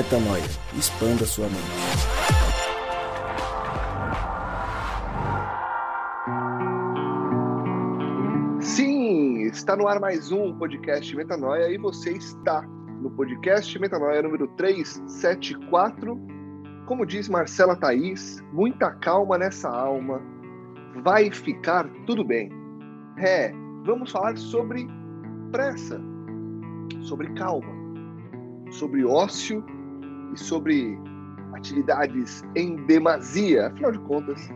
Metanoia. Expanda sua mente. Sim, está no ar mais um podcast Metanoia e você está no podcast Metanoia número 374. Como diz Marcela Thaís, muita calma nessa alma, vai ficar tudo bem. É, vamos falar sobre pressa, sobre calma, sobre ócio e sobre atividades em demasia. Afinal de contas,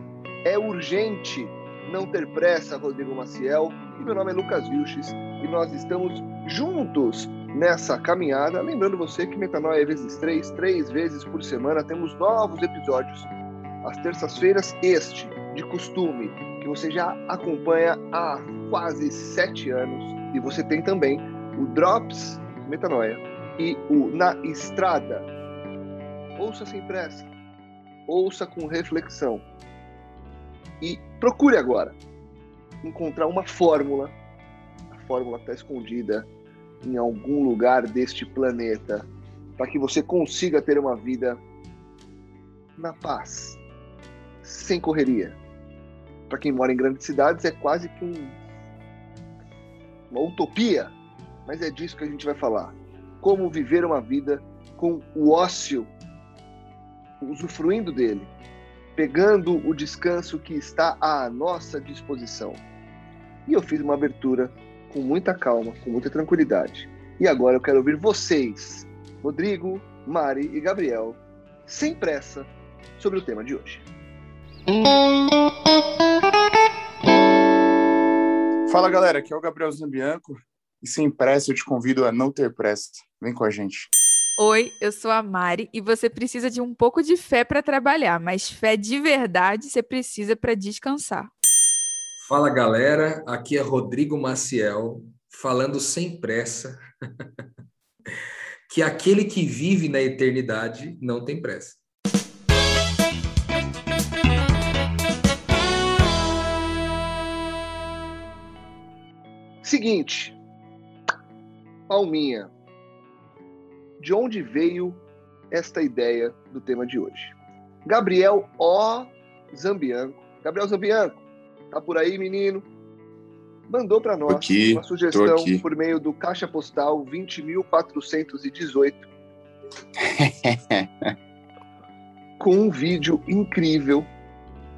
é urgente não ter pressa, Rodrigo Maciel. E meu nome é Lucas Vilches e nós estamos juntos nessa caminhada. Lembrando você que Metanoia é vezes três, três vezes por semana, temos novos episódios. Às terças-feiras, este, de costume, que você já acompanha há quase sete anos. E você tem também o Drops Metanoia e o Na Estrada. Ouça sem pressa, ouça com reflexão. E procure agora encontrar uma fórmula. A fórmula está escondida em algum lugar deste planeta para que você consiga ter uma vida na paz, sem correria. Para quem mora em grandes cidades é quase que um, uma utopia, mas é disso que a gente vai falar. Como viver uma vida com o ócio, usufruindo dele, pegando o descanso que está à nossa disposição. E eu fiz uma abertura com muita calma, com muita tranquilidade. E agora eu quero ouvir vocês, Rodrigo, Mari e Gabriel, sem pressa, sobre o tema de hoje. Fala galera, aqui é o Gabriel Zambianco e sem pressa eu te convido a não ter pressa. Vem com a gente. Oi, eu sou a Mari e você precisa de um pouco de fé para trabalhar, mas fé de verdade você precisa para descansar. Fala galera, aqui é Rodrigo Maciel, falando sem pressa, que aquele que vive na eternidade não tem pressa. Seguinte, Palminha, de onde veio esta ideia do tema de hoje? Gabriel O. Zambianco. Gabriel Zambianco, tá por aí, menino? Mandou para nós aqui, uma sugestão por meio do caixa postal 20.418 com um vídeo incrível,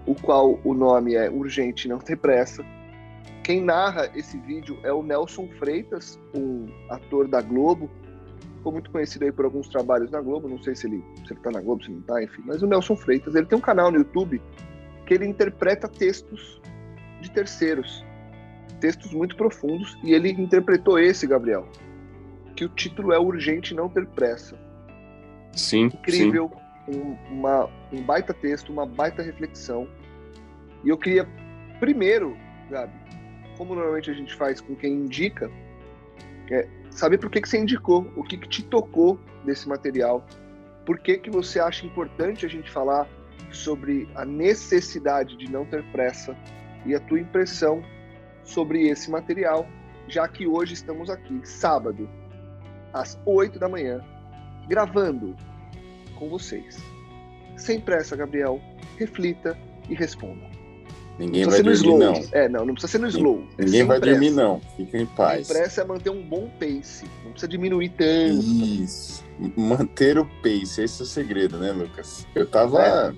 o qual o nome é Urgente Não Ter Pressa. Quem narra esse vídeo é o Nelson Freitas, um ator da Globo, ficou muito conhecido aí por alguns trabalhos na Globo, não sei se ele, se ele tá na Globo, se não tá, enfim, mas o Nelson Freitas, ele tem um canal no YouTube que ele interpreta textos de terceiros, textos muito profundos, e ele interpretou esse, Gabriel, que o título é Urgente Não Ter Pressa. Sim, Incrível, um, uma, um baita texto, uma baita reflexão. E eu queria, primeiro, Gabi, como normalmente a gente faz com quem indica, é saber por que, que você indicou, o que, que te tocou desse material, por que, que você acha importante a gente falar sobre a necessidade de não ter pressa e a tua impressão sobre esse material, já que hoje estamos aqui, sábado, às 8 da manhã, gravando com vocês. Sem pressa, Gabriel, reflita e responda. Ninguém vai dormir, no não. slow. É, não, não precisa ser no slow. Ninguém vai pressa. dormir, não. Fica em paz. pressa é manter um bom pace. Não precisa diminuir tanto. Isso. Manter o pace, esse é o segredo, né, Lucas? Eu tava.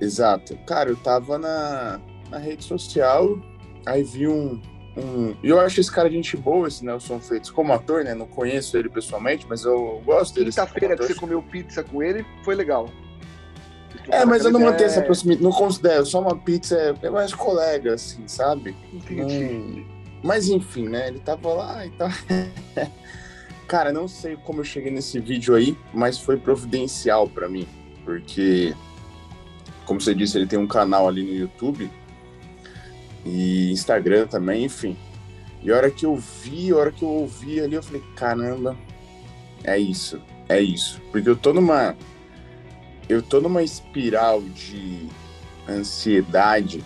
É. Exato. Cara, eu tava na, na rede social, aí vi um. um... E eu acho esse cara gente boa, esse Nelson Freitas, como ator, né? Não conheço ele pessoalmente, mas eu gosto dele. assim, Quinta-feira que você comeu pizza com ele, foi legal. É, mas eu não Aquela mantenho essa ideia. proximidade, não considero, só uma pizza é, é mais colega, assim, sabe? Entendi. Mas enfim, né? Ele tava lá e tal. Cara, não sei como eu cheguei nesse vídeo aí, mas foi providencial pra mim, porque, como você disse, ele tem um canal ali no YouTube e Instagram também, enfim. E a hora que eu vi, a hora que eu ouvi ali, eu falei, caramba, é isso, é isso. Porque eu tô numa. Eu tô numa espiral de ansiedade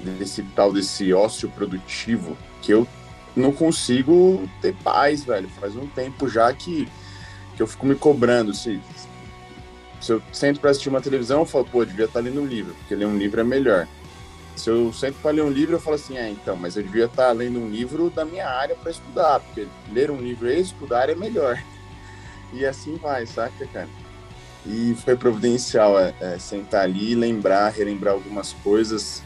desse tal desse ócio produtivo que eu não consigo ter paz, velho. Faz um tempo já que que eu fico me cobrando. Se, se eu sento para assistir uma televisão, eu falo, pô, eu devia estar lendo um livro, porque ler um livro é melhor. Se eu sento para ler um livro, eu falo assim, é, então, mas eu devia estar lendo um livro da minha área para estudar, porque ler um livro e estudar é melhor. E assim vai, saca, cara? E foi providencial é, é, sentar ali, lembrar, relembrar algumas coisas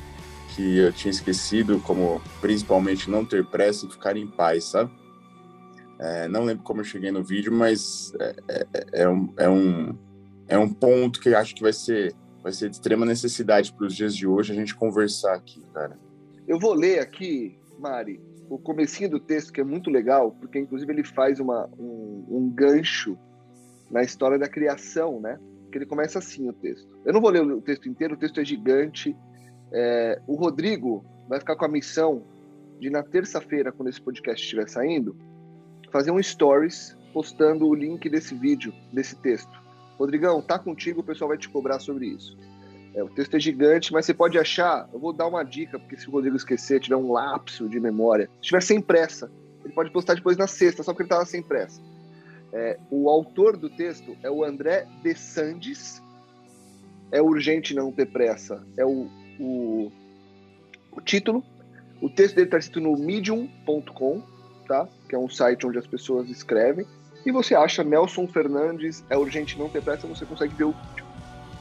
que eu tinha esquecido, como principalmente não ter pressa e ficar em paz, sabe? É, não lembro como eu cheguei no vídeo, mas é, é, é, um, é, um, é um ponto que acho que vai ser, vai ser de extrema necessidade para os dias de hoje a gente conversar aqui, cara. Eu vou ler aqui, Mari, o comecinho do texto, que é muito legal, porque inclusive ele faz uma, um, um gancho na história da criação, né? Que ele começa assim o texto. Eu não vou ler o texto inteiro, o texto é gigante, é, o Rodrigo vai ficar com a missão de, na terça-feira, quando esse podcast estiver saindo, fazer um stories postando o link desse vídeo, desse texto. Rodrigão, tá contigo, o pessoal vai te cobrar sobre isso. É, o texto é gigante, mas você pode achar. Eu vou dar uma dica, porque se o Rodrigo esquecer, tiver um lapso de memória, se estiver sem pressa, ele pode postar depois na sexta, só porque ele estava sem pressa. É, o autor do texto é o André De Sandes. É urgente não ter pressa. É o o, o título. O texto dele está escrito no medium.com, tá? que é um site onde as pessoas escrevem. E você acha Nelson Fernandes, é urgente não ter pressa, você consegue ver o.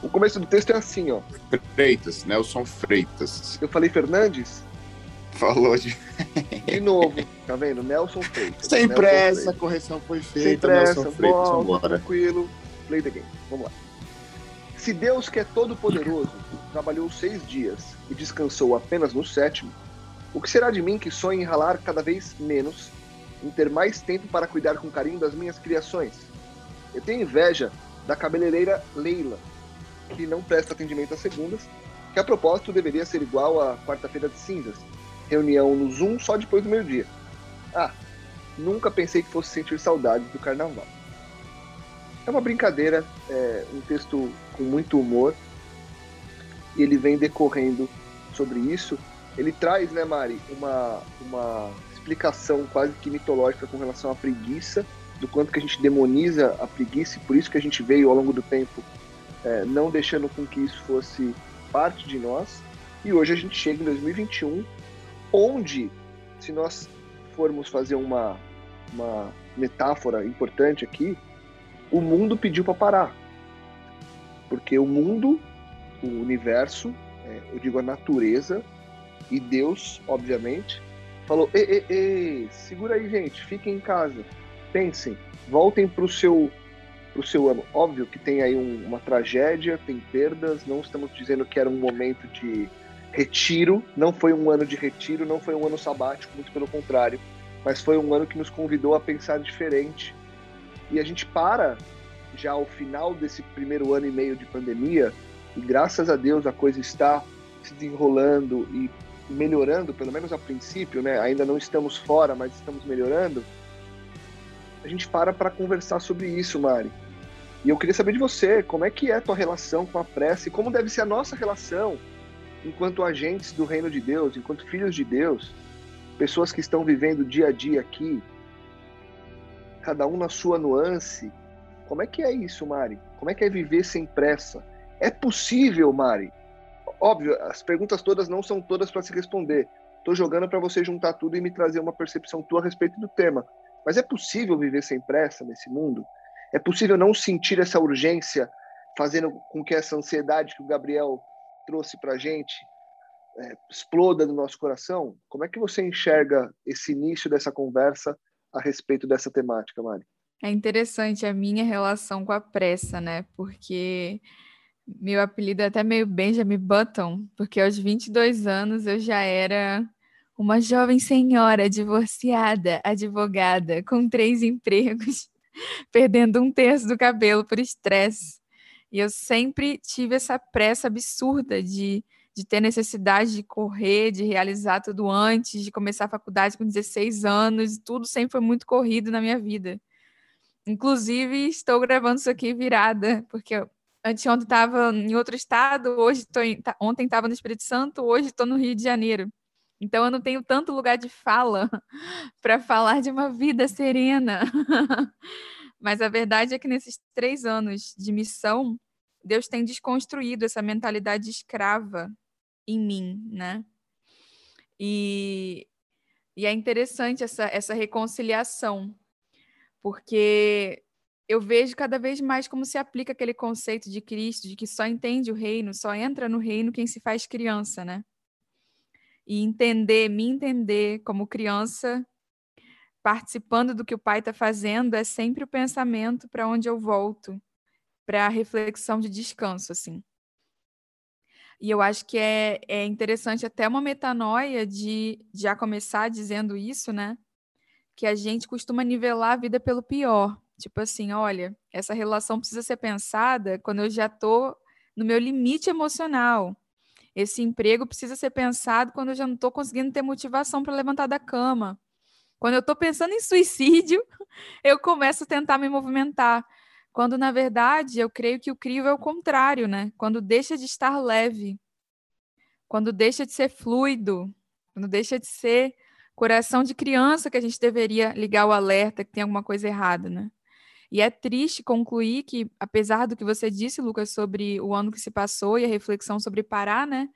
O começo do texto é assim, ó. Freitas, Nelson Freitas. Eu falei Fernandes? Falou de. De novo, tá vendo? Nelson Freitas. Sem Nelson pressa, Freitas. a correção foi feita. Sem pressa, Nelson Freitas, volta, vambora. tranquilo. Play the game. Vamos lá. Se Deus, que é todo-poderoso, trabalhou seis dias e descansou apenas no sétimo, o que será de mim que sonho em ralar cada vez menos, em ter mais tempo para cuidar com carinho das minhas criações? Eu tenho inveja da cabeleireira Leila, que não presta atendimento às segundas, que a propósito deveria ser igual à quarta-feira de cinzas, reunião no Zoom só depois do meio-dia. Ah, nunca pensei que fosse sentir saudades do carnaval. É uma brincadeira, é um texto com muito humor, e ele vem decorrendo sobre isso. Ele traz, né, Mari, uma, uma explicação quase que mitológica com relação à preguiça, do quanto que a gente demoniza a preguiça, e por isso que a gente veio ao longo do tempo é, não deixando com que isso fosse parte de nós. E hoje a gente chega em 2021, onde, se nós formos fazer uma, uma metáfora importante aqui, o mundo pediu para parar. Porque o mundo, o universo, é, eu digo a natureza, e Deus, obviamente, falou: ei, ei, ei, segura aí, gente, fiquem em casa, pensem, voltem para o seu, pro seu ano. Óbvio que tem aí um, uma tragédia, tem perdas, não estamos dizendo que era um momento de retiro, não foi um ano de retiro, não foi um ano sabático, muito pelo contrário, mas foi um ano que nos convidou a pensar diferente. E a gente para já ao final desse primeiro ano e meio de pandemia, e graças a Deus a coisa está se desenrolando e melhorando, pelo menos a princípio, né? Ainda não estamos fora, mas estamos melhorando. A gente para para conversar sobre isso, Mari. E eu queria saber de você, como é que é a tua relação com a prece, como deve ser a nossa relação enquanto agentes do reino de Deus, enquanto filhos de Deus, pessoas que estão vivendo dia a dia aqui, cada um na sua nuance. Como é que é isso, Mari? Como é que é viver sem pressa? É possível, Mari? Óbvio, as perguntas todas não são todas para se responder. Estou jogando para você juntar tudo e me trazer uma percepção tua a respeito do tema. Mas é possível viver sem pressa nesse mundo? É possível não sentir essa urgência, fazendo com que essa ansiedade que o Gabriel trouxe para a gente é, exploda no nosso coração? Como é que você enxerga esse início dessa conversa a respeito dessa temática, Mari? É interessante a minha relação com a pressa, né? Porque meu apelido é até meio Benjamin Button, porque aos 22 anos eu já era uma jovem senhora divorciada, advogada, com três empregos, perdendo um terço do cabelo por estresse. E eu sempre tive essa pressa absurda de, de ter necessidade de correr, de realizar tudo antes, de começar a faculdade com 16 anos, tudo sempre foi muito corrido na minha vida. Inclusive, estou gravando isso aqui virada, porque anteontem estava em outro estado, hoje tô em, ontem estava no Espírito Santo, hoje estou no Rio de Janeiro. Então eu não tenho tanto lugar de fala para falar de uma vida serena. Mas a verdade é que nesses três anos de missão, Deus tem desconstruído essa mentalidade escrava em mim, né? E, e é interessante essa, essa reconciliação, porque eu vejo cada vez mais como se aplica aquele conceito de Cristo, de que só entende o reino, só entra no reino quem se faz criança, né? E entender, me entender como criança, participando do que o pai está fazendo, é sempre o pensamento para onde eu volto, para a reflexão de descanso, assim. E eu acho que é, é interessante até uma metanoia de já começar dizendo isso, né? Que a gente costuma nivelar a vida pelo pior. Tipo assim, olha, essa relação precisa ser pensada quando eu já estou no meu limite emocional. Esse emprego precisa ser pensado quando eu já não estou conseguindo ter motivação para levantar da cama. Quando eu estou pensando em suicídio, eu começo a tentar me movimentar. Quando, na verdade, eu creio que o crivo é o contrário, né? Quando deixa de estar leve, quando deixa de ser fluido, quando deixa de ser coração de criança que a gente deveria ligar o alerta que tem alguma coisa errada, né? E é triste concluir que, apesar do que você disse, Lucas, sobre o ano que se passou e a reflexão sobre parar, né?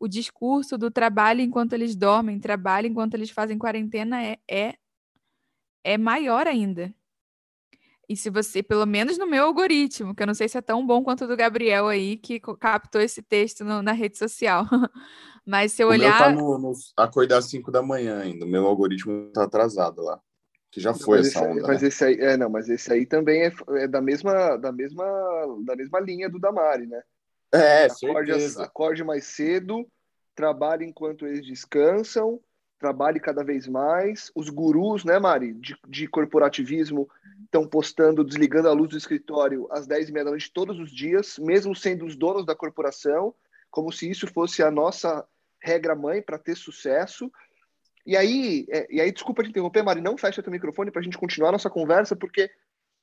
O discurso do trabalho enquanto eles dormem, trabalho enquanto eles fazem quarentena é, é, é maior ainda. E se você, pelo menos no meu algoritmo, que eu não sei se é tão bom quanto o do Gabriel aí, que captou esse texto no, na rede social. Mas se eu o olhar. Meu tá no, no, acordar às 5 da manhã ainda. O meu algoritmo tá atrasado lá. Que já foi mas essa esse, onda. Mas né? esse aí, é, não, mas esse aí também é, é, da, mesma, da, mesma, da mesma linha do Damari, né? É, acorde, certeza. acorde mais cedo, trabalhe enquanto eles descansam, trabalhe cada vez mais. Os gurus, né, Mari, de, de corporativismo, estão postando, desligando a luz do escritório às 10 e meia da noite todos os dias, mesmo sendo os donos da corporação, como se isso fosse a nossa regra mãe para ter sucesso. E aí, é, e aí, desculpa te interromper, Mari, não fecha teu microfone para a gente continuar nossa conversa, porque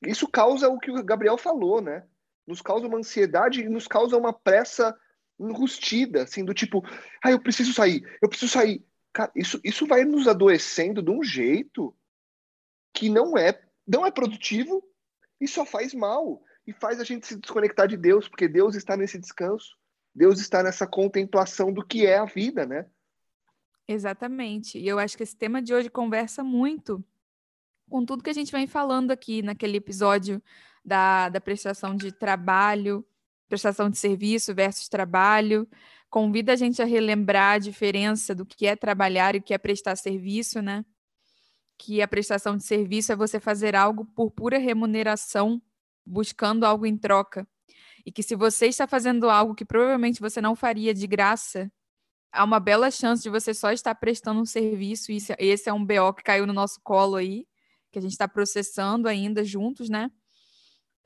isso causa o que o Gabriel falou, né? Nos causa uma ansiedade e nos causa uma pressa enrustida, assim, do tipo, ah, eu preciso sair, eu preciso sair. Cara, isso, isso vai nos adoecendo de um jeito que não é, não é produtivo e só faz mal. E faz a gente se desconectar de Deus, porque Deus está nesse descanso. Deus está nessa contemplação do que é a vida, né? Exatamente. E eu acho que esse tema de hoje conversa muito com tudo que a gente vem falando aqui naquele episódio da, da prestação de trabalho, prestação de serviço versus trabalho. Convida a gente a relembrar a diferença do que é trabalhar e o que é prestar serviço, né? Que a prestação de serviço é você fazer algo por pura remuneração, buscando algo em troca. E que se você está fazendo algo que provavelmente você não faria de graça, há uma bela chance de você só estar prestando um serviço, e esse é um BO que caiu no nosso colo aí, que a gente está processando ainda juntos, né?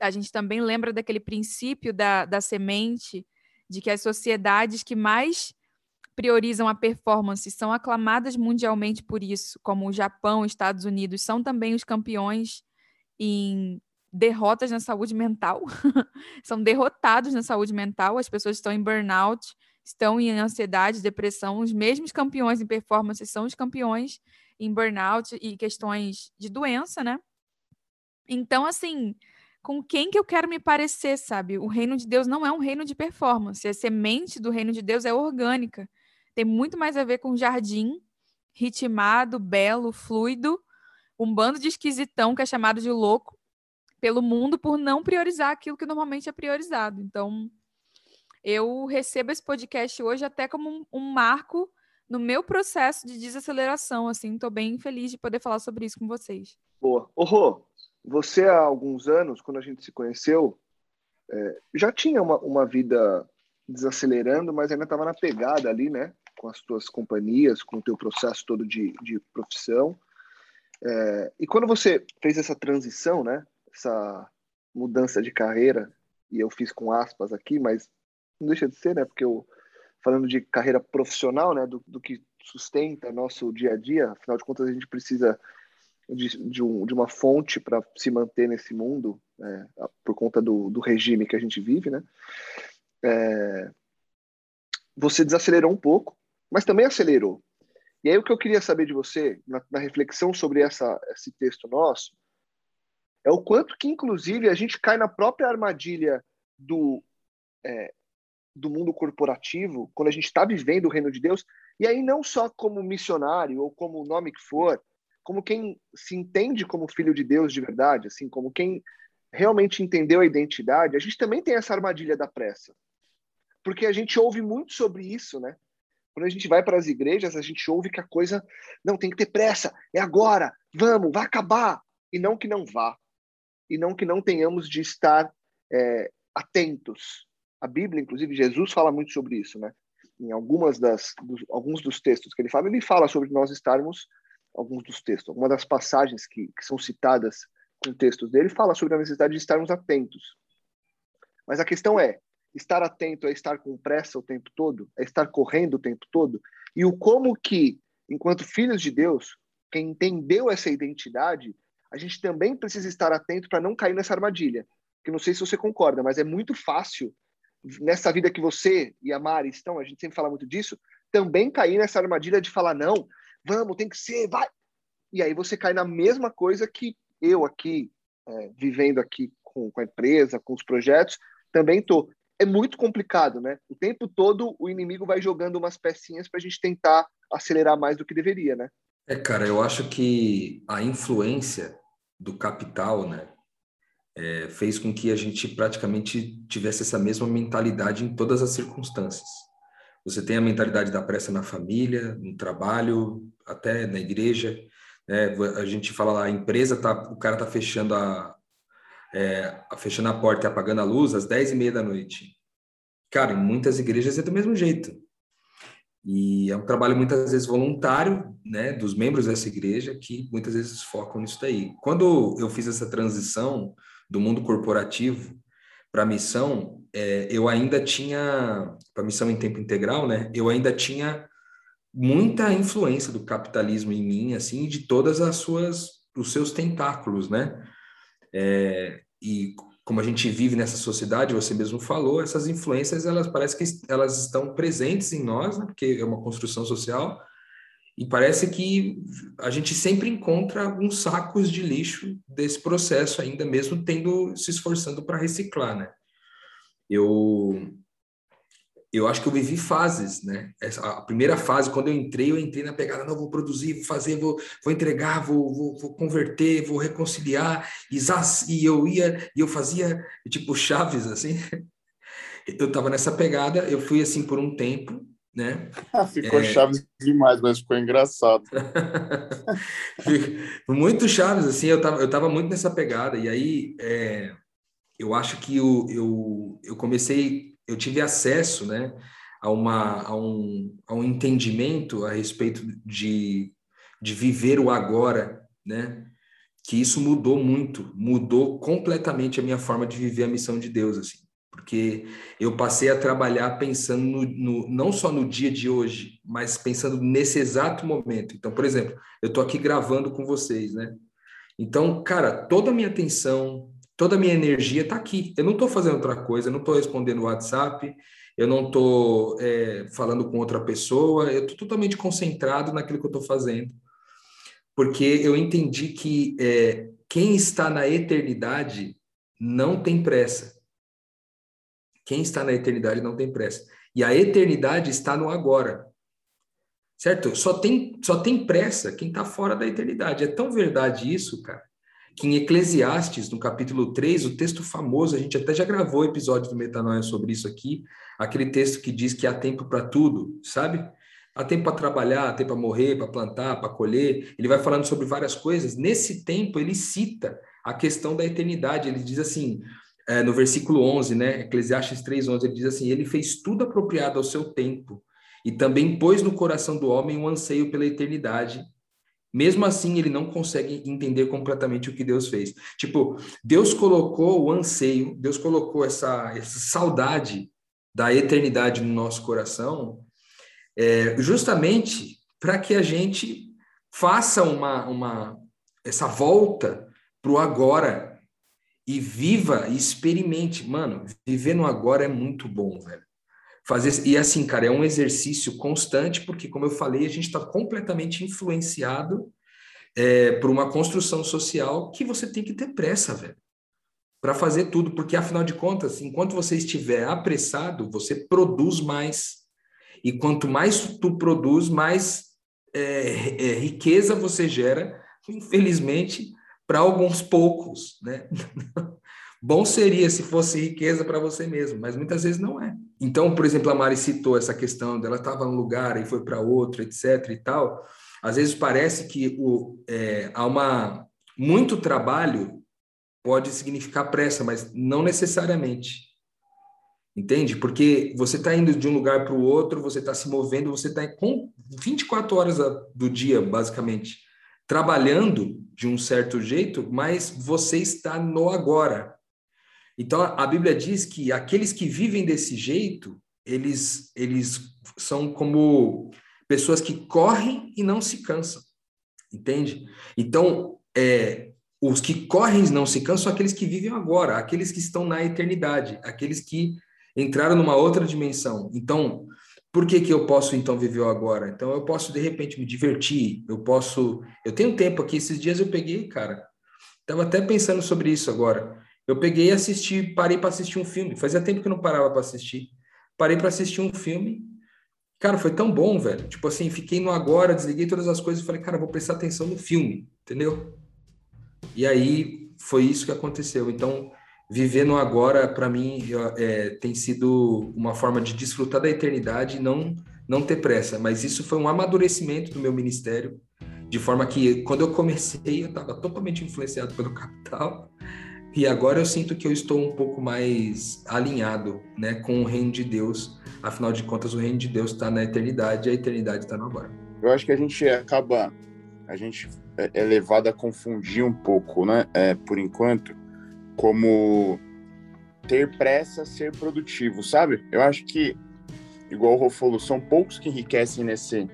A gente também lembra daquele princípio da, da semente, de que as sociedades que mais priorizam a performance são aclamadas mundialmente por isso, como o Japão, Estados Unidos, são também os campeões em derrotas na saúde mental, são derrotados na saúde mental, as pessoas estão em burnout, estão em ansiedade, depressão, os mesmos campeões em performance são os campeões em burnout e questões de doença, né? Então, assim, com quem que eu quero me parecer, sabe? O reino de Deus não é um reino de performance. A semente do reino de Deus é orgânica. Tem muito mais a ver com jardim, ritmado, belo, fluido, um bando de esquisitão que é chamado de louco pelo mundo por não priorizar aquilo que normalmente é priorizado. Então, eu recebo esse podcast hoje até como um, um marco no meu processo de desaceleração, assim, estou bem feliz de poder falar sobre isso com vocês. Boa. Ô, você há alguns anos, quando a gente se conheceu, é, já tinha uma, uma vida desacelerando, mas ainda estava na pegada ali, né? Com as tuas companhias, com o teu processo todo de, de profissão. É, e quando você fez essa transição, né? Essa mudança de carreira, e eu fiz com aspas aqui, mas não deixa de ser, né? Porque eu, falando de carreira profissional, né? Do, do que sustenta nosso dia a dia, afinal de contas a gente precisa de, de, um, de uma fonte para se manter nesse mundo, é, por conta do, do, regime que a gente vive, né? É, você desacelerou um pouco, mas também acelerou. E aí o que eu queria saber de você, na, na reflexão sobre essa, esse texto nosso, É o quanto que, inclusive, a gente cai na própria armadilha do, é, do mundo corporativo, quando a gente está vivendo o reino de Deus, e aí não só como missionário ou como o nome que for, como quem se entende como filho de Deus de verdade, assim, como quem realmente entendeu a identidade, a gente também tem essa armadilha da pressa. Porque a gente ouve muito sobre isso, né? Quando a gente vai para as igrejas, a gente ouve que a coisa não tem que ter pressa, é agora, vamos, vai acabar. E não que não vá. E não que não tenhamos de estar é, atentos. A Bíblia, inclusive, Jesus fala muito sobre isso, né? Em algumas das, dos, alguns dos textos que ele fala, ele fala sobre nós estarmos, alguns dos textos, algumas das passagens que, que são citadas com textos dele, fala sobre a necessidade de estarmos atentos. Mas a questão é, estar atento é estar com pressa o tempo todo, é estar correndo o tempo todo, e o como que, enquanto filhos de Deus, quem entendeu essa identidade, a gente também precisa estar atento para não cair nessa armadilha. Que não sei se você concorda, mas é muito fácil nessa vida que você e a Mari estão, a gente sempre fala muito disso, também cair nessa armadilha de falar não, vamos, tem que ser, vai. E aí você cai na mesma coisa que eu aqui, é, vivendo aqui com, com a empresa, com os projetos, também tô é muito complicado, né? O tempo todo o inimigo vai jogando umas pecinhas para a gente tentar acelerar mais do que deveria, né? É, cara, eu acho que a influência do capital, né, é, fez com que a gente praticamente tivesse essa mesma mentalidade em todas as circunstâncias. Você tem a mentalidade da pressa na família, no trabalho, até na igreja. Né? A gente fala lá, a empresa tá, o cara tá fechando a, é, fechando a porta e apagando a luz às 10 e meia da noite. Cara, em muitas igrejas é do mesmo jeito. E é um trabalho muitas vezes voluntário, né, dos membros dessa igreja que muitas vezes focam nisso daí. Quando eu fiz essa transição do mundo corporativo para a missão, é, eu ainda tinha para missão em tempo integral, né? Eu ainda tinha muita influência do capitalismo em mim, assim, de todas as suas os seus tentáculos, né? É, e como a gente vive nessa sociedade, você mesmo falou, essas influências, elas parece que elas estão presentes em nós, né? porque é uma construção social, e parece que a gente sempre encontra alguns sacos de lixo desse processo ainda, mesmo tendo se esforçando para reciclar, né? Eu eu acho que eu vivi fases, né? Essa, a primeira fase, quando eu entrei, eu entrei na pegada, não, vou produzir, vou fazer, vou, vou entregar, vou, vou, vou converter, vou reconciliar, e, e eu ia, e eu fazia, tipo, chaves, assim. Eu estava nessa pegada, eu fui assim por um tempo, né? ficou é... chaves demais, mas ficou engraçado. muito chaves, assim, eu tava, eu tava muito nessa pegada, e aí é, eu acho que eu, eu, eu comecei eu tive acesso né, a, uma, a, um, a um entendimento a respeito de, de viver o agora, né? que isso mudou muito, mudou completamente a minha forma de viver a missão de Deus, assim, porque eu passei a trabalhar pensando no, no, não só no dia de hoje, mas pensando nesse exato momento. Então, por exemplo, eu estou aqui gravando com vocês, né? Então, cara, toda a minha atenção, toda a minha energia está aqui. Eu não estou fazendo outra coisa, eu não estou respondendo WhatsApp, eu não estou é, falando com outra pessoa, eu estou totalmente concentrado naquilo que eu estou fazendo. Porque eu entendi que é, quem está na eternidade não tem pressa. Quem está na eternidade não tem pressa. E a eternidade está no agora. Certo? Só tem, só tem pressa quem está fora da eternidade. É tão verdade isso, cara, que em Eclesiastes, no capítulo 3, o texto famoso, a gente até já gravou episódio do Metanoia sobre isso aqui, aquele texto que diz que há tempo para tudo, sabe? Há tempo para trabalhar, há tempo para morrer, para plantar, para colher. Ele vai falando sobre várias coisas. Nesse tempo, ele cita a questão da eternidade. Ele diz assim, é, no versículo 11, né? Eclesiastes 3:11, ele diz assim: Ele fez tudo apropriado ao seu tempo e também pôs no coração do homem um anseio pela eternidade mesmo assim, ele não consegue entender completamente o que Deus fez. Tipo, Deus colocou o anseio, Deus colocou essa, essa saudade da eternidade no nosso coração, é, justamente para que a gente faça uma, uma essa volta para o agora e viva e experimente. Mano, viver no agora é muito bom, velho. Fazer, e assim, cara, é um exercício constante, porque, como eu falei, a gente está completamente influenciado é, por uma construção social que você tem que ter pressa, velho, para fazer tudo, porque afinal de contas, enquanto você estiver apressado, você produz mais. E quanto mais tu produz, mais é, é, riqueza você gera, infelizmente, para alguns poucos, né? Bom seria se fosse riqueza para você mesmo, mas muitas vezes não é. Então, por exemplo, a Mari citou essa questão dela estava num lugar e foi para outro, etc. e tal. Às vezes parece que o, é, há uma muito trabalho pode significar pressa, mas não necessariamente. Entende? Porque você está indo de um lugar para o outro, você está se movendo, você está com 24 horas do dia, basicamente, trabalhando de um certo jeito, mas você está no agora. Então, a Bíblia diz que aqueles que vivem desse jeito, eles, eles são como pessoas que correm e não se cansam, entende? Então, é, os que correm e não se cansam são aqueles que vivem agora, aqueles que estão na eternidade, aqueles que entraram numa outra dimensão. Então, por que, que eu posso então viver agora? Então, eu posso de repente me divertir, eu posso. Eu tenho tempo aqui, esses dias eu peguei, cara. Estava até pensando sobre isso agora. Eu peguei e assisti, parei para assistir um filme. Fazia tempo que eu não parava para assistir. Parei para assistir um filme. Cara, foi tão bom, velho. Tipo assim, fiquei no agora, desliguei todas as coisas e falei, cara, vou prestar atenção no filme, entendeu? E aí foi isso que aconteceu. Então, viver no agora, para mim, é, tem sido uma forma de desfrutar da eternidade e não, não ter pressa. Mas isso foi um amadurecimento do meu ministério, de forma que quando eu comecei, eu estava totalmente influenciado pelo capital. E agora eu sinto que eu estou um pouco mais alinhado né, com o reino de Deus. Afinal de contas, o reino de Deus está na eternidade e a eternidade está no agora. Eu acho que a gente acaba, a gente é, é levado a confundir um pouco, né, é, por enquanto, como ter pressa, ser produtivo, sabe? Eu acho que, igual o Rô falou, são poucos que enriquecem nesse,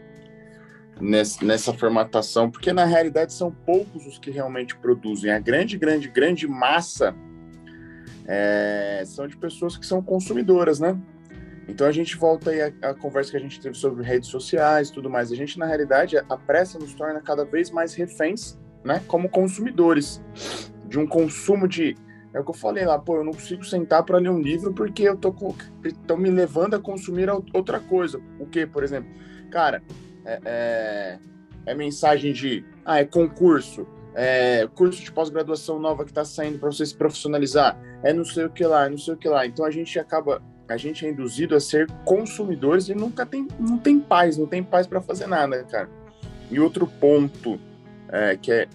nessa formatação, porque na realidade são poucos os que realmente produzem. A grande, grande, grande massa é, são de pessoas que são consumidoras, né? Então a gente volta aí à, conversa que a gente teve sobre redes sociais tudo mais. A gente, na realidade, a pressa nos torna cada vez mais reféns, né? Como consumidores, de um consumo de. É o que eu falei lá, pô, eu não consigo sentar para ler um livro porque eu tô, tô me levando a consumir outra coisa. O que, por exemplo? Cara, é, é, é mensagem de ah, é concurso, é curso de pós-graduação nova que está saindo para você se profissionalizar, é não sei o que lá, é não sei o que lá. Então a gente acaba, a gente é induzido a ser consumidores e nunca tem, não tem paz, não tem paz para fazer nada, cara. E outro ponto é, que é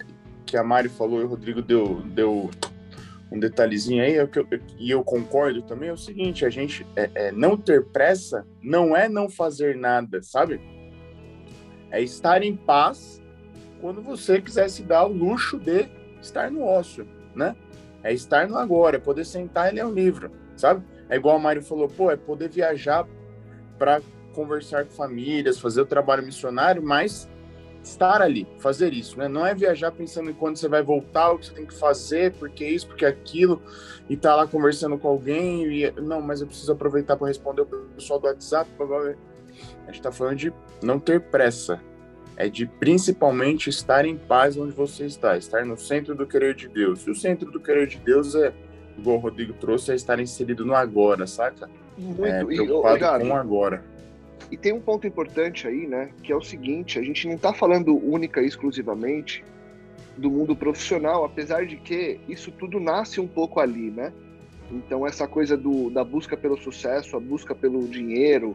que a Mari falou e o Rodrigo deu, deu um detalhezinho aí, é que eu, e eu concordo também, é o seguinte, a gente é, é, não ter pressa não é não fazer nada, sabe? É estar em paz quando você quiser se dar o luxo de estar no ócio, né? É estar no agora, é poder sentar e ler um livro, sabe? É igual a Mário falou, pô, é poder viajar para conversar com famílias, fazer o trabalho missionário, mas estar ali, fazer isso, né? Não é viajar pensando em quando você vai voltar, o que você tem que fazer, porque isso, porque aquilo, e tá lá conversando com alguém, e não, mas eu preciso aproveitar para responder o pessoal do WhatsApp, a gente está falando de não ter pressa, é de principalmente estar em paz onde você está, estar no centro do querer de Deus. E o centro do querer de Deus é, igual o Rodrigo trouxe, é estar inserido no agora, saca? Muito, é, preocupado e, com agora. E tem um ponto importante aí, né, que é o seguinte, a gente não está falando única e exclusivamente do mundo profissional, apesar de que isso tudo nasce um pouco ali, né? Então essa coisa do, da busca pelo sucesso, a busca pelo dinheiro,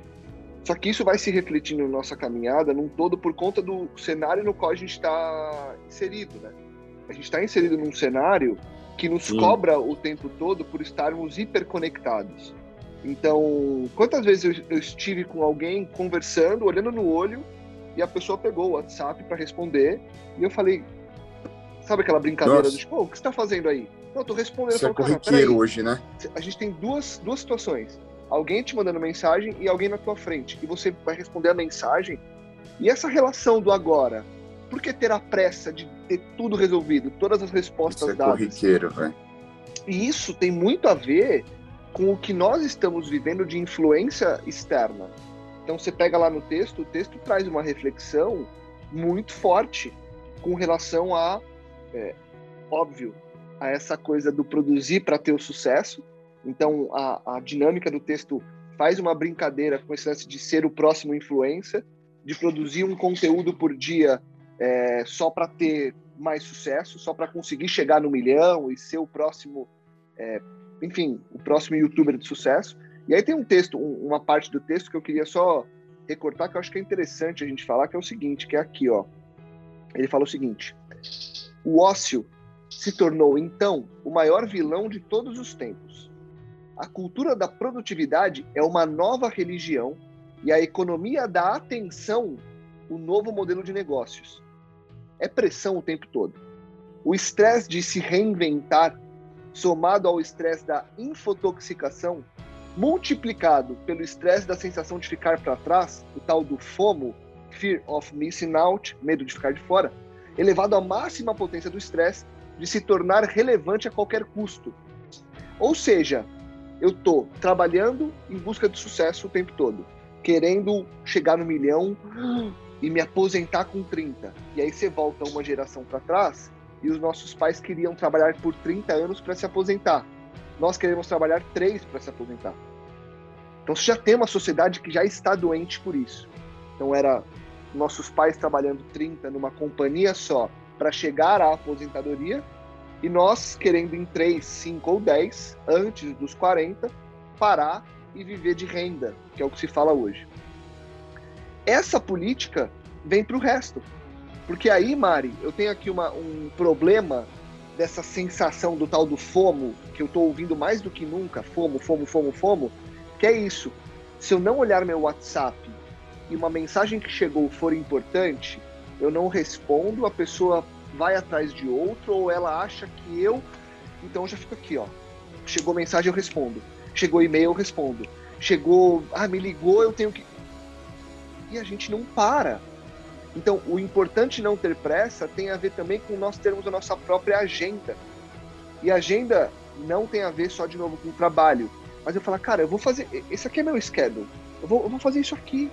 só que isso vai se refletindo na nossa caminhada num todo por conta do cenário no qual a gente está inserido, né? A gente está inserido num cenário que nos Sim. cobra o tempo todo por estarmos hiperconectados. Então, quantas vezes eu, eu estive com alguém conversando, olhando no olho, e a pessoa pegou o WhatsApp para responder, e eu falei, sabe aquela brincadeira Nossa. do tipo, oh, o que você está fazendo aí? Não, eu tô respondendo. Isso é corriqueiro hoje, né? A gente tem duas, duas situações alguém te mandando mensagem e alguém na tua frente. E você vai responder a mensagem. E essa relação do agora? Por que ter a pressa de ter tudo resolvido, todas as respostas isso é dadas? corriqueiro, velho. E isso tem muito a ver com o que nós estamos vivendo de influência externa. Então você pega lá no texto, o texto traz uma reflexão muito forte com relação a, é, óbvio, a essa coisa do produzir para ter o sucesso. Então, a, a dinâmica do texto faz uma brincadeira com esse lance de ser o próximo influencer, de produzir um conteúdo por dia é, só para ter mais sucesso, só para conseguir chegar no milhão e ser o próximo, é, enfim, o próximo youtuber de sucesso. E aí tem um texto, um, uma parte do texto que eu queria só recortar, que eu acho que é interessante a gente falar, que é o seguinte, que é aqui, ó. Ele fala o seguinte: o ócio se tornou então o maior vilão de todos os tempos. A cultura da produtividade é uma nova religião e a economia da atenção o novo modelo de negócios. É pressão o tempo todo. O estresse de se reinventar, somado ao estresse da infotoxicação, multiplicado pelo estresse da sensação de ficar para trás, o tal do FOMO, Fear of Missing Out, medo de ficar de fora, elevado à máxima potência do estresse de se tornar relevante a qualquer custo. Ou seja, eu estou trabalhando em busca de sucesso o tempo todo, querendo chegar no milhão e me aposentar com 30. E aí você volta uma geração para trás e os nossos pais queriam trabalhar por 30 anos para se aposentar. Nós queremos trabalhar três para se aposentar. Então você já tem uma sociedade que já está doente por isso. Então era nossos pais trabalhando 30 numa companhia só para chegar à aposentadoria e nós querendo em 3, 5 ou 10, antes dos 40, parar e viver de renda, que é o que se fala hoje. Essa política vem para o resto. Porque aí, Mari, eu tenho aqui uma, um problema dessa sensação do tal do FOMO, que eu estou ouvindo mais do que nunca, FOMO, FOMO, FOMO, FOMO, que é isso. Se eu não olhar meu WhatsApp e uma mensagem que chegou for importante, eu não respondo, a pessoa vai atrás de outro ou ela acha que eu. Então já fico aqui, ó. Chegou mensagem, eu respondo. Chegou e-mail, eu respondo. Chegou, ah, me ligou, eu tenho que. E a gente não para. Então, o importante não ter pressa tem a ver também com nós termos a nossa própria agenda. E agenda não tem a ver só de novo com o trabalho. Mas eu falo, cara, eu vou fazer. Esse aqui é meu schedule. Eu vou, eu vou fazer isso aqui.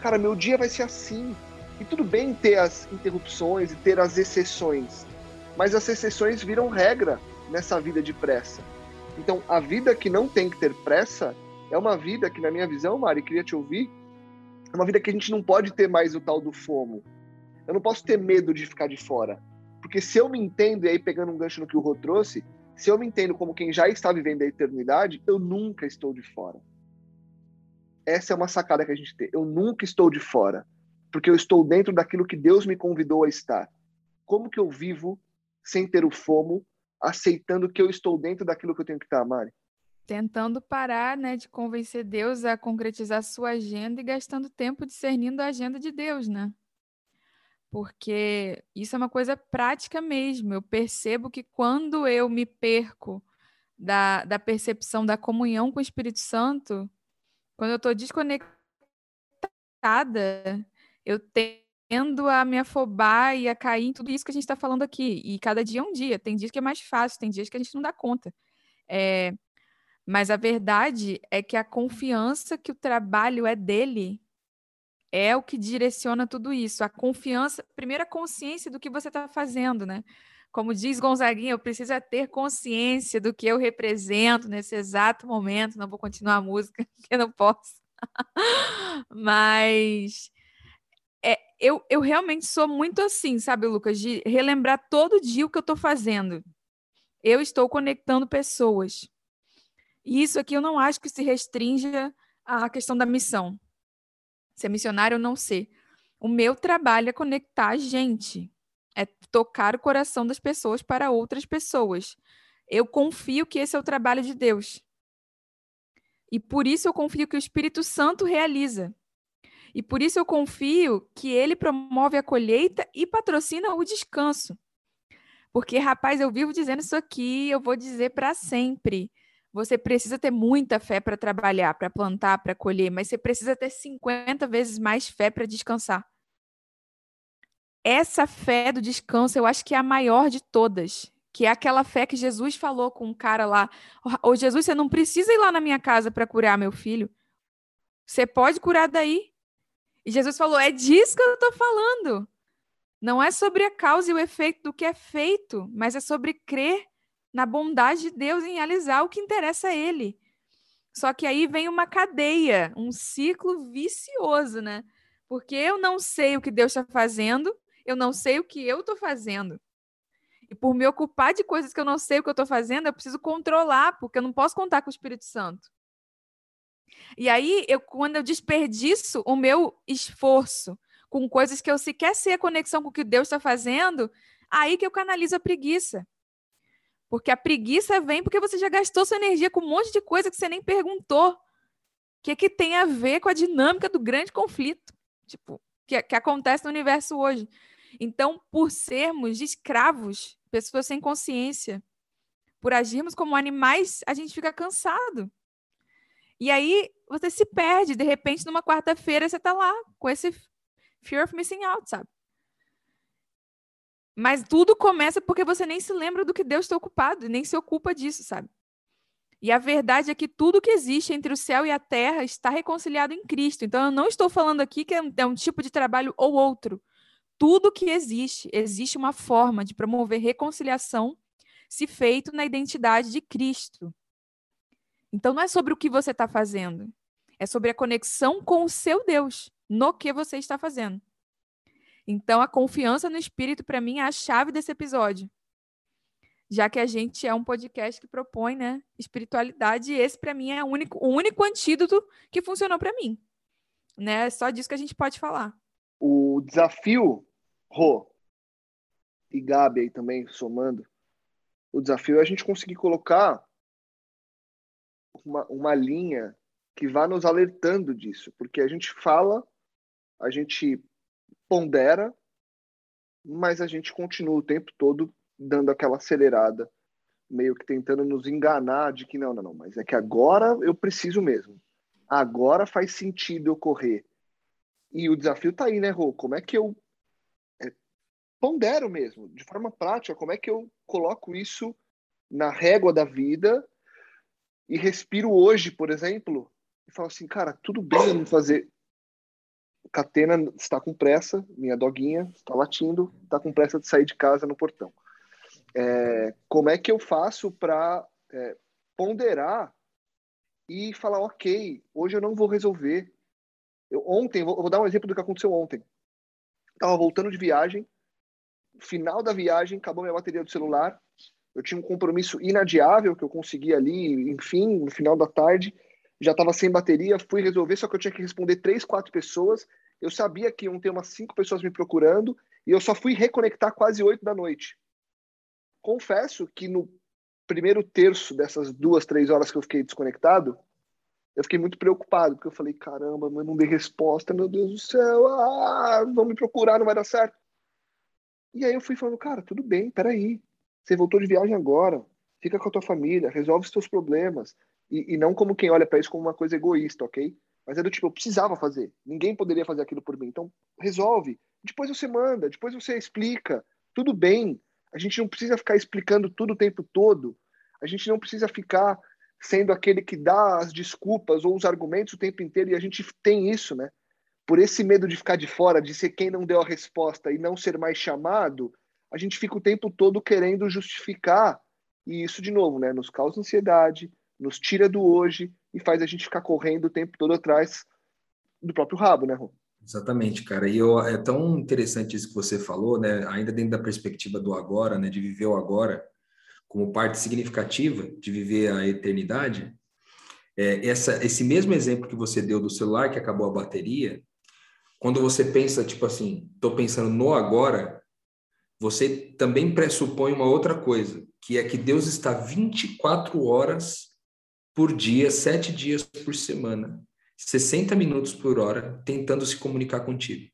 Cara, meu dia vai ser assim. E tudo bem ter as interrupções e ter as exceções. Mas as exceções viram regra nessa vida de pressa. Então, a vida que não tem que ter pressa é uma vida que, na minha visão, Mari, queria te ouvir, é uma vida que a gente não pode ter mais o tal do fomo. Eu não posso ter medo de ficar de fora. Porque se eu me entendo, e aí pegando um gancho no que o Rô trouxe, se eu me entendo como quem já está vivendo a eternidade, eu nunca estou de fora. Essa é uma sacada que a gente tem. Eu nunca estou de fora, porque eu estou dentro daquilo que Deus me convidou a estar. Como que eu vivo sem ter o fomo, aceitando que eu estou dentro daquilo que eu tenho que estar, Mari? Tentando parar, né, de convencer Deus a concretizar sua agenda e gastando tempo discernindo a agenda de Deus, né? porque isso é uma coisa prática mesmo. Eu percebo que quando eu me perco da, da percepção da comunhão com o Espírito Santo, quando eu estou desconectada, eu tendo a me afobar e a cair em tudo isso que a gente está falando aqui. E cada dia é um dia. Tem dias que é mais fácil, tem dias que a gente não dá conta. É, mas a verdade é que a confiança que o trabalho é dele é o que direciona tudo isso. A confiança, primeiro a consciência do que você está fazendo, né? Como diz Gonzaguinha, eu preciso é ter consciência do que eu represento nesse exato momento. Não vou continuar a música, porque não posso. Mas é, eu, eu realmente sou muito assim, sabe, Lucas, de relembrar todo dia o que eu estou fazendo. Eu estou conectando pessoas. E isso aqui eu não acho que se restrinja à questão da missão ser missionário ou não ser. O meu trabalho é conectar a gente, é tocar o coração das pessoas para outras pessoas. Eu confio que esse é o trabalho de Deus. E por isso eu confio que o Espírito Santo realiza. E por isso eu confio que ele promove a colheita e patrocina o descanso. Porque, rapaz, eu vivo dizendo isso aqui, eu vou dizer para sempre. Você precisa ter muita fé para trabalhar, para plantar, para colher, mas você precisa ter 50 vezes mais fé para descansar. Essa fé do descanso, eu acho que é a maior de todas, que é aquela fé que Jesus falou com um cara lá: "Ô Jesus, você não precisa ir lá na minha casa para curar meu filho. Você pode curar daí". E Jesus falou: "É disso que eu estou falando. Não é sobre a causa e o efeito do que é feito, mas é sobre crer na bondade de Deus em realizar o que interessa a Ele. Só que aí vem uma cadeia, um ciclo vicioso, né? Porque eu não sei o que Deus está fazendo, eu não sei o que eu estou fazendo. E por me ocupar de coisas que eu não sei o que eu estou fazendo, eu preciso controlar, porque eu não posso contar com o Espírito Santo. E aí, eu, quando eu desperdiço o meu esforço com coisas que eu sequer sei a conexão com o que Deus está fazendo, aí que eu canalizo a preguiça. Porque a preguiça vem porque você já gastou sua energia com um monte de coisa que você nem perguntou. O que, que tem a ver com a dinâmica do grande conflito? Tipo, que, que acontece no universo hoje. Então, por sermos escravos, pessoas sem consciência, por agirmos como animais, a gente fica cansado. E aí você se perde, de repente, numa quarta-feira você está lá com esse fear of missing out, sabe? Mas tudo começa porque você nem se lembra do que Deus está ocupado, nem se ocupa disso, sabe? E a verdade é que tudo que existe entre o céu e a terra está reconciliado em Cristo. Então, eu não estou falando aqui que é um, é tipo de trabalho ou outro. Tudo que existe, existe uma forma de promover reconciliação se feito na identidade de Cristo. Então, não é sobre o que você está fazendo, é sobre a conexão com o seu Deus no que você está fazendo. Então, a confiança no Espírito, para mim, é a chave desse episódio. Já que a gente é um podcast que propõe né, espiritualidade, e esse, para mim, é o único, o único antídoto que funcionou para mim. Né? É só disso que a gente pode falar. O desafio, Rô, e Gabi aí também, somando, o desafio é a gente conseguir colocar uma, uma linha que vá nos alertando disso, porque a gente fala, a gente pondera, mas a gente continua o tempo todo dando aquela acelerada, meio que tentando nos enganar de que não, não, não, mas é que agora eu preciso mesmo. Agora faz sentido eu correr. E o desafio tá aí, né, Rô? Como é que eu é, pondero mesmo, de forma prática, como é que eu coloco isso na régua da vida e respiro hoje, por exemplo, e falo assim, cara, tudo bem eu não fazer Catena está com pressa, minha doguinha está latindo, está com pressa de sair de casa no portão. É, como é que eu faço para é, ponderar e falar, ok, hoje eu não vou resolver. Eu, ontem, vou, vou dar um exemplo do que aconteceu ontem. Estava voltando de viagem, final da viagem, acabou minha bateria do celular, eu tinha um compromisso inadiável que eu consegui ali, enfim, no final da tarde, já estava sem bateria, fui resolver, só que eu tinha que responder três, quatro pessoas. Eu sabia que iam ter umas cinco pessoas me procurando e eu só fui reconectar quase oito da noite. Confesso que no primeiro terço dessas duas, três horas que eu fiquei desconectado, eu fiquei muito preocupado, porque eu falei, caramba, eu não dei resposta, meu Deus do céu, ah, vão me procurar, não vai dar certo. E aí eu fui falando, cara, tudo bem, peraí, você voltou de viagem agora, fica com a tua família, resolve os teus problemas, e, e não como quem olha para isso como uma coisa egoísta, ok? Mas é do tipo, eu precisava fazer. Ninguém poderia fazer aquilo por mim. Então, resolve. Depois você manda, depois você explica. Tudo bem. A gente não precisa ficar explicando tudo o tempo todo. A gente não precisa ficar sendo aquele que dá as desculpas ou os argumentos o tempo inteiro. E a gente tem isso, né? Por esse medo de ficar de fora, de ser quem não deu a resposta e não ser mais chamado, a gente fica o tempo todo querendo justificar. E isso, de novo, né? Nos causa ansiedade, nos tira do hoje e faz a gente ficar correndo o tempo todo atrás do próprio rabo, né, Rô? Exatamente, cara. E eu, é tão interessante isso que você falou, né? Ainda dentro da perspectiva do agora, né? De viver o agora como parte significativa de viver a eternidade. É, essa, esse mesmo exemplo que você deu do celular que acabou a bateria, quando você pensa tipo assim, estou pensando no agora, você também pressupõe uma outra coisa, que é que Deus está 24 horas por dia, sete dias por semana, 60 minutos por hora, tentando se comunicar contigo.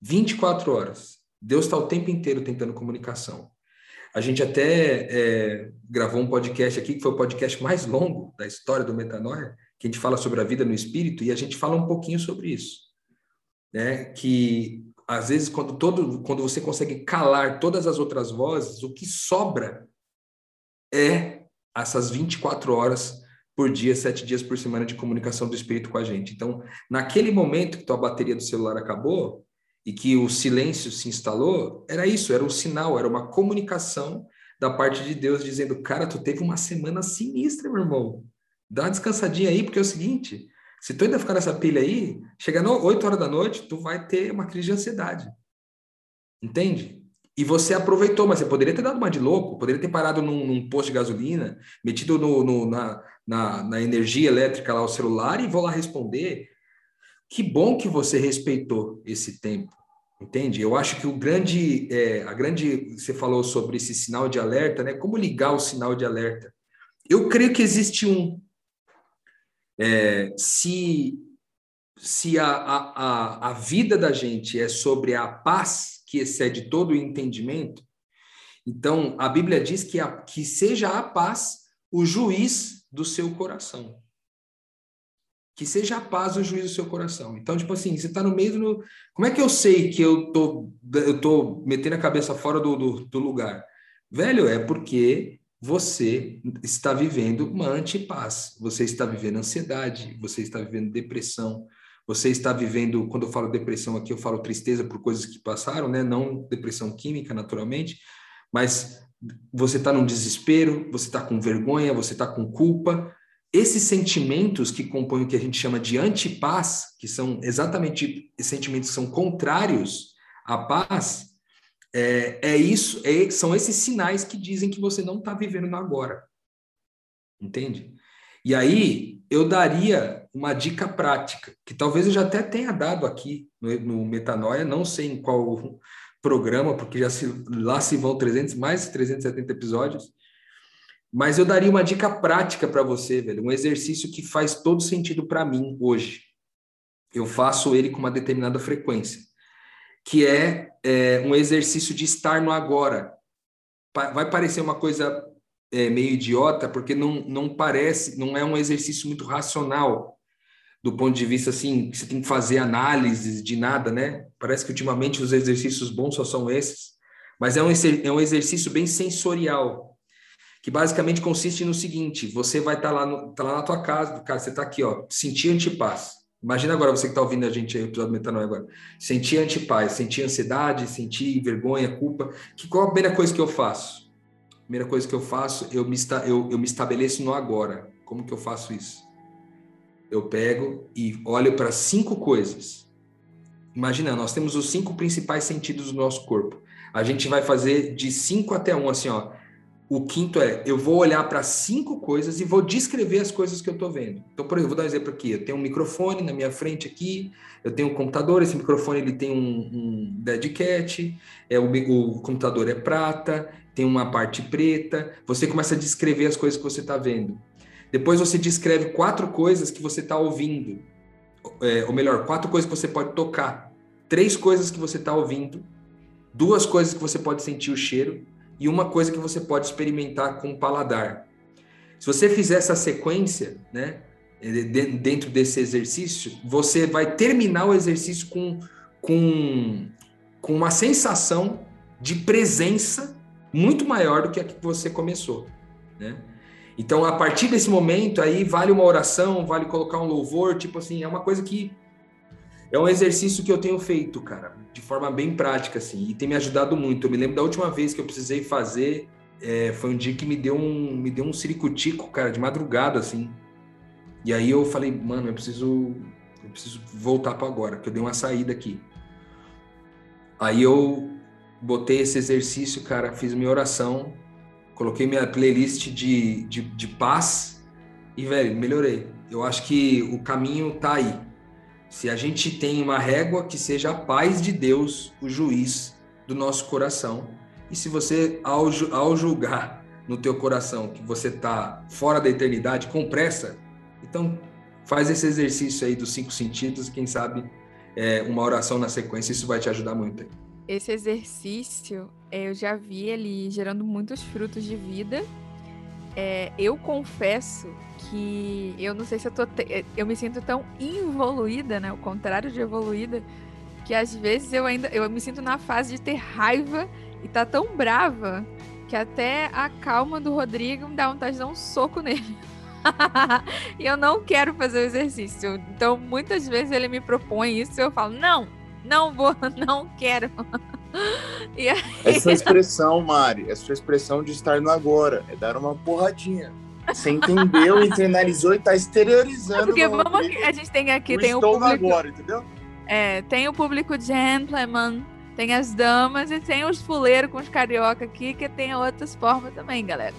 24 horas. Deus está o tempo inteiro tentando comunicação. A gente até é, gravou um podcast aqui, que foi o podcast mais longo da história do Metanoia, que a gente fala sobre a vida no espírito, e a gente fala um pouquinho sobre isso. Né? Que às vezes, quando, todo, quando você consegue calar todas as outras vozes, o que sobra é essas 24 horas por dia, sete dias por semana de comunicação do espírito com a gente. Então, naquele momento que tua bateria do celular acabou, e que o silêncio se instalou, era isso, era um sinal, era uma comunicação da parte de Deus dizendo: Cara, tu teve uma semana sinistra, meu irmão. Dá uma descansadinha aí, porque é o seguinte: se tu ainda ficar nessa pilha aí, chegando 8 horas da noite, tu vai ter uma crise de ansiedade. Entende? E você aproveitou, mas você poderia ter dado uma de louco, poderia ter parado num, num posto de gasolina, metido no, no, na, na, na, energia elétrica lá o celular e vou lá responder. Que bom que você respeitou esse tempo, entende? Eu acho que o grande, é, a grande, você falou sobre esse sinal de alerta, né? Como ligar o sinal de alerta? Eu creio que existe um. É, se se a, a, a vida da gente é sobre a paz que excede todo o entendimento, então a Bíblia diz que, a, que seja a paz o juiz do seu coração. Que seja a paz o juiz do seu coração. Então, tipo assim, você está no meio do. Como é que eu sei que eu tô, eu tô metendo a cabeça fora do, do, do lugar? Velho, é porque você está vivendo uma antipaz, você está vivendo ansiedade, você está vivendo depressão, você está vivendo, quando eu falo depressão aqui, eu falo tristeza por coisas que passaram, né? Não depressão química, naturalmente, mas você está num desespero, você está com vergonha, você está com culpa. Esses sentimentos que compõem o que a gente chama de antipaz, que são exatamente sentimentos que são contrários à paz, é, é isso, é, são esses sinais que dizem que você não está vivendo no agora. Entende? E aí eu daria uma dica prática, que talvez eu já até tenha dado aqui no, no Metanoia, não sei em qual programa, porque já se, lá se vão 300, mais de 370 episódios, mas eu daria uma dica prática para você, velho, um exercício que faz todo sentido para mim hoje. Eu faço ele com uma determinada frequência, que é, é um exercício de estar no agora. Vai parecer uma coisa é, meio idiota, porque não, não parece, não é um exercício muito racional, do ponto de vista assim, que você tem que fazer análises de nada, né? Parece que ultimamente os exercícios bons só são esses, mas é um, é um exercício bem sensorial, que basicamente consiste no seguinte: você vai estar tá lá, tá lá na tua casa, cara, você está aqui, ó, sentir antipaz. Imagina agora você que está ouvindo a gente aí, o episódio metanoia agora. Sentir antipaz, sentir ansiedade, sentir vergonha, culpa. Que qual a primeira coisa que eu faço? primeira coisa que eu faço, eu me, eu, eu me estabeleço no agora. Como que eu faço isso? Eu pego e olho para cinco coisas. Imagina, nós temos os cinco principais sentidos do nosso corpo. A gente vai fazer de cinco até um, assim, ó. O quinto é, eu vou olhar para cinco coisas e vou descrever as coisas que eu estou vendo. Então, por exemplo, vou dar um exemplo aqui. Eu tenho um microfone na minha frente aqui, eu tenho um computador, esse microfone ele tem um, um dead cat, é, o, o computador é prata, tem uma parte preta, você começa a descrever as coisas que você está vendo. Depois você descreve quatro coisas que você está ouvindo, é, ou melhor, quatro coisas que você pode tocar, três coisas que você está ouvindo, duas coisas que você pode sentir o cheiro e uma coisa que você pode experimentar com o paladar. Se você fizer essa sequência, né, dentro desse exercício, você vai terminar o exercício com, com, com uma sensação de presença muito maior do que a que você começou, né? Então, a partir desse momento, aí vale uma oração, vale colocar um louvor, tipo assim, é uma coisa que é um exercício que eu tenho feito, cara, de forma bem prática, assim, e tem me ajudado muito. Eu me lembro da última vez que eu precisei fazer, é, foi um dia que me deu um, me deu um ciricutico, cara, de madrugada, assim. E aí eu falei, mano, eu preciso, eu preciso voltar para agora, que eu dei uma saída aqui. Aí eu botei esse exercício, cara, fiz minha oração, coloquei minha playlist de, de, de paz e, velho, melhorei. Eu acho que o caminho tá aí. Se a gente tem uma régua, que seja a paz de Deus, o juiz do nosso coração. E se você, ao, ao julgar no teu coração que você tá fora da eternidade, com pressa, então faz esse exercício aí dos cinco sentidos, quem sabe é, uma oração na sequência, isso vai te ajudar muito. Esse exercício eu já vi ele gerando muitos frutos de vida. É, eu confesso que eu não sei se eu tô. Te... É, eu me sinto tão involuída, né? O contrário de evoluída, que às vezes eu ainda. Eu me sinto na fase de ter raiva e tá tão brava que até a calma do Rodrigo me dá vontade de dar um soco nele. e eu não quero fazer o exercício. Então, muitas vezes ele me propõe isso e eu falo, não, Não vou, não quero. E. É sua expressão, Mari, é sua expressão de estar no agora, é dar uma porradinha. Você entendeu, internalizou e está exteriorizando. Porque vamos aqui, a gente tem aqui, tem o público... agora, entendeu? É, tem o público gentleman, tem as damas e tem os fuleiros com os carioca aqui, que tem outras formas também, galera.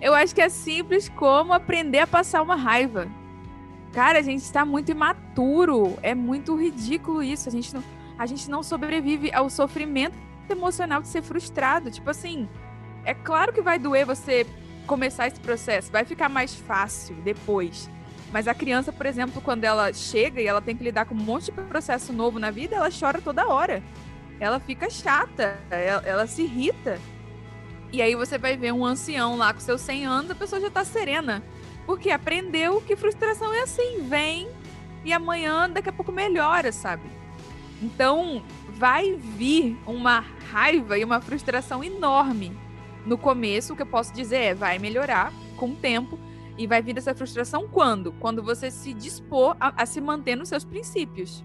Eu acho que é simples como aprender a passar uma raiva. Cara, a gente está muito imaturo. É muito ridículo isso. A gente não, a gente não sobrevive ao sofrimento emocional de ser frustrado. Tipo assim, é claro que vai doer você começar esse processo. Vai ficar mais fácil depois. Mas a criança, por exemplo, quando ela chega e ela tem que lidar com um monte de processo novo na vida, ela chora toda hora. Ela fica chata, ela, ela se irrita. E aí você vai ver um ancião lá com seus 100 anos, a pessoa já tá serena. Porque aprendeu que frustração é assim, vem e amanhã daqui a pouco melhora, sabe? Então, vai vir uma raiva e uma frustração enorme. No começo, o que eu posso dizer é, vai melhorar com o tempo, e vai vir essa frustração quando? Quando você se dispor a, a se manter nos seus princípios.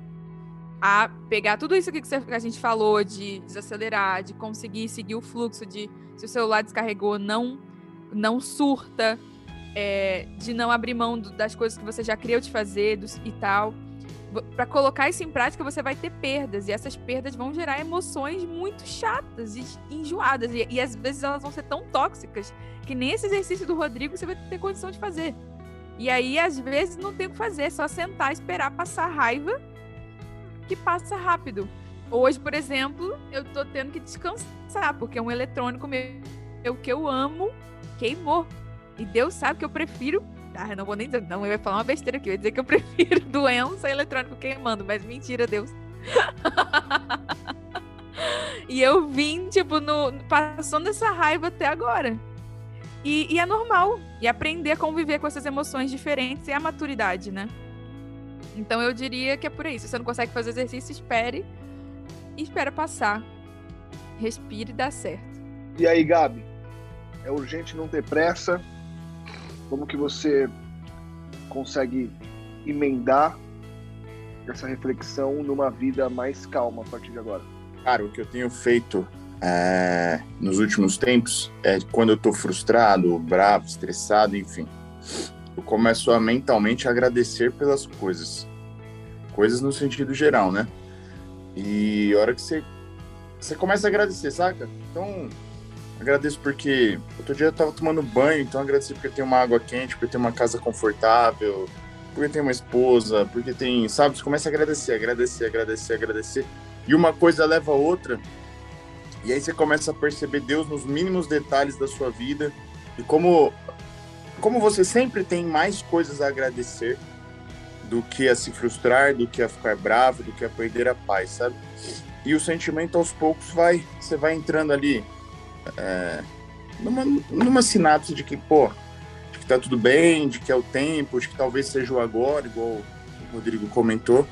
A pegar tudo isso que a gente falou, de desacelerar, de conseguir seguir o fluxo, de se o celular descarregou, não, não surta, é, de não abrir mão do, das coisas que você já criou de fazer dos, e tal para colocar isso em prática, você vai ter perdas. E essas perdas vão gerar emoções muito chatas e enjoadas. E, e às vezes elas vão ser tão tóxicas que nem esse exercício do Rodrigo você vai ter condição de fazer. E aí, às vezes, não tem o que fazer, é só sentar e esperar passar raiva, que passa rápido. Hoje, por exemplo, eu tô tendo que descansar, porque um eletrônico meu que eu amo queimou. E Deus sabe que eu prefiro ah, não vou nem dizer, não, eu ia falar uma besteira aqui. Eu ia dizer que eu prefiro doença eletrônico queimando, mas mentira, Deus. e eu vim, tipo, no, passando essa raiva até agora. E, e, é normal. E aprender a conviver com essas emoções diferentes é a maturidade, né? Então eu diria que é por aí. Se você não consegue fazer exercício, espere. E espera passar. Respire e dá certo. E aí, Gabi? É urgente não ter pressa como que você consegue emendar essa reflexão numa vida mais calma a partir de agora? Cara, o que eu tenho feito é, nos últimos tempos é quando eu tô frustrado, bravo, estressado, enfim, eu começo a mentalmente agradecer pelas coisas. Coisas no sentido geral, né? E a hora que você, você começa a agradecer, saca? Então, Agradeço porque outro dia eu tava tomando banho, então agradeço porque tem uma água quente, porque tem uma casa confortável, porque tem uma esposa, porque tem, sabe? Você começa a agradecer, agradecer, agradecer, agradecer. E uma coisa leva a outra. E aí você começa a perceber Deus nos mínimos detalhes da sua vida e como como você sempre tem mais coisas a agradecer do que a se frustrar, do que a ficar bravo, do que a perder a paz, sabe? E o sentimento aos poucos vai, você vai entrando ali é, numa, numa sinapse de que, pô, de que tá tudo bem, de que é o tempo, de que talvez seja o agora, igual o Rodrigo comentou.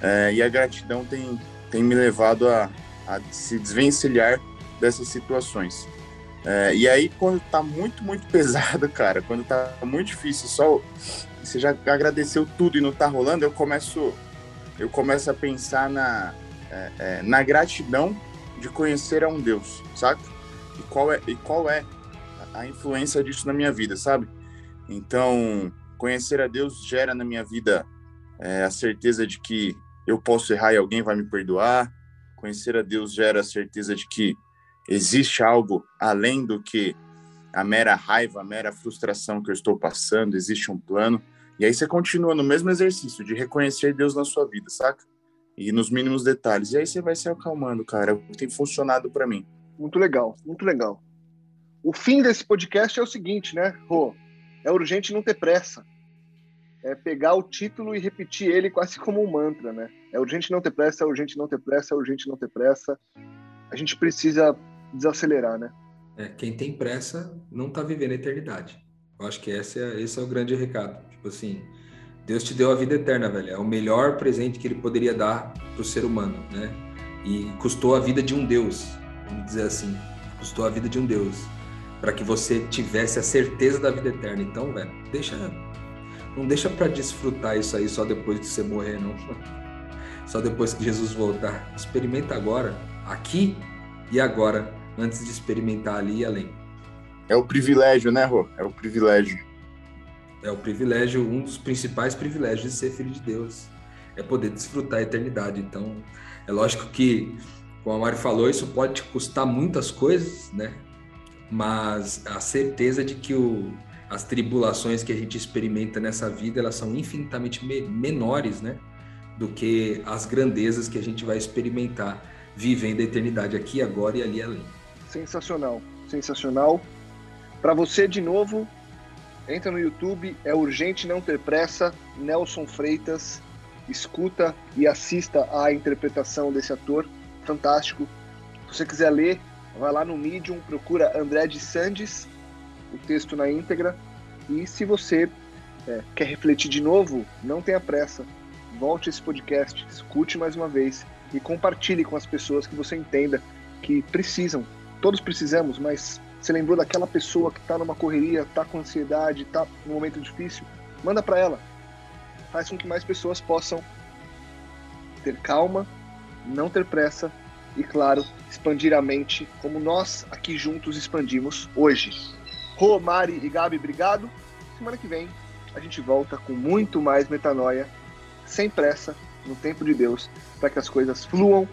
É, e a gratidão tem, tem me levado a, a se desvencilhar dessas situações. É, e aí, quando tá muito, muito pesado, cara, quando tá muito difícil, só você já agradeceu tudo e não tá rolando, eu começo, eu começo a pensar na, é, é na gratidão de conhecer a um Deus, saca? E qual é, e qual é a influência disso na minha vida, sabe? Então, conhecer a Deus gera na minha vida é, a certeza de que eu posso errar e alguém vai me perdoar. Conhecer a Deus gera a certeza de que existe algo além do que a mera raiva, a mera frustração que eu estou passando, existe um plano. E aí você continua no mesmo exercício de reconhecer Deus na sua vida, saca? E nos mínimos detalhes. E aí você vai se acalmando, cara. Tem funcionado para mim. Muito legal, muito legal. O fim desse podcast é o seguinte, né, Rô? É urgente não ter pressa. É pegar o título e repetir ele quase como um mantra, né? É urgente não ter pressa, é urgente não ter pressa, é urgente não ter pressa. A gente precisa desacelerar, né? É, quem tem pressa não está vivendo a eternidade. Eu acho que esse é, esse é o grande recado. Tipo assim, Deus te deu a vida eterna, velho. É o melhor presente que ele poderia dar para o ser humano, né? E custou a vida de um Deus vamos dizer assim, custou a vida de um Deus, para que você tivesse a certeza da vida eterna. Então, velho, deixa, não deixa para desfrutar isso aí só depois de você morrer, não. só depois que Jesus voltar. Experimenta agora, aqui e agora, antes de experimentar ali e além. É o privilégio, né, Rô? É o privilégio. É o privilégio, um dos principais privilégios de ser filho de Deus. É poder desfrutar a eternidade. Então, é lógico que, como a Mari falou, isso pode te custar muitas coisas, né? Mas a certeza de que o, as tribulações que a gente experimenta nessa vida, elas são infinitamente me menores, né? Do que as grandezas que a gente vai experimentar vivendo a eternidade aqui, agora e ali além. Sensacional, sensacional. Para você, de novo, entra no YouTube, é urgente não ter pressa, Nelson Freitas, escuta e assista à interpretação desse ator fantástico. Se você quiser ler, vai lá no Medium, procura André de Sandes, o texto na íntegra. E se você é, quer refletir de novo, não tenha pressa. Volte esse podcast, escute mais uma vez e compartilhe com as pessoas que você entenda que precisam. Todos precisamos, mas você lembrou daquela pessoa que está numa correria, está com ansiedade, está num momento difícil? Manda para ela. Faz com que mais pessoas possam ter calma, não ter pressa e, claro, expandir a mente como nós aqui juntos expandimos hoje. Rô, Mari e Gabi, obrigado. Semana que vem a gente volta com muito mais metanoia, sem pressa, no tempo de Deus, para que as coisas fluam,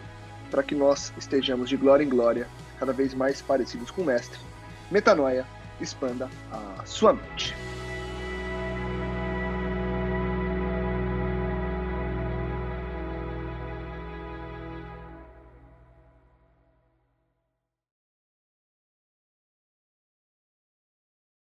para que nós estejamos de glória em glória, cada vez mais parecidos com o Mestre. Metanoia, expanda a sua mente.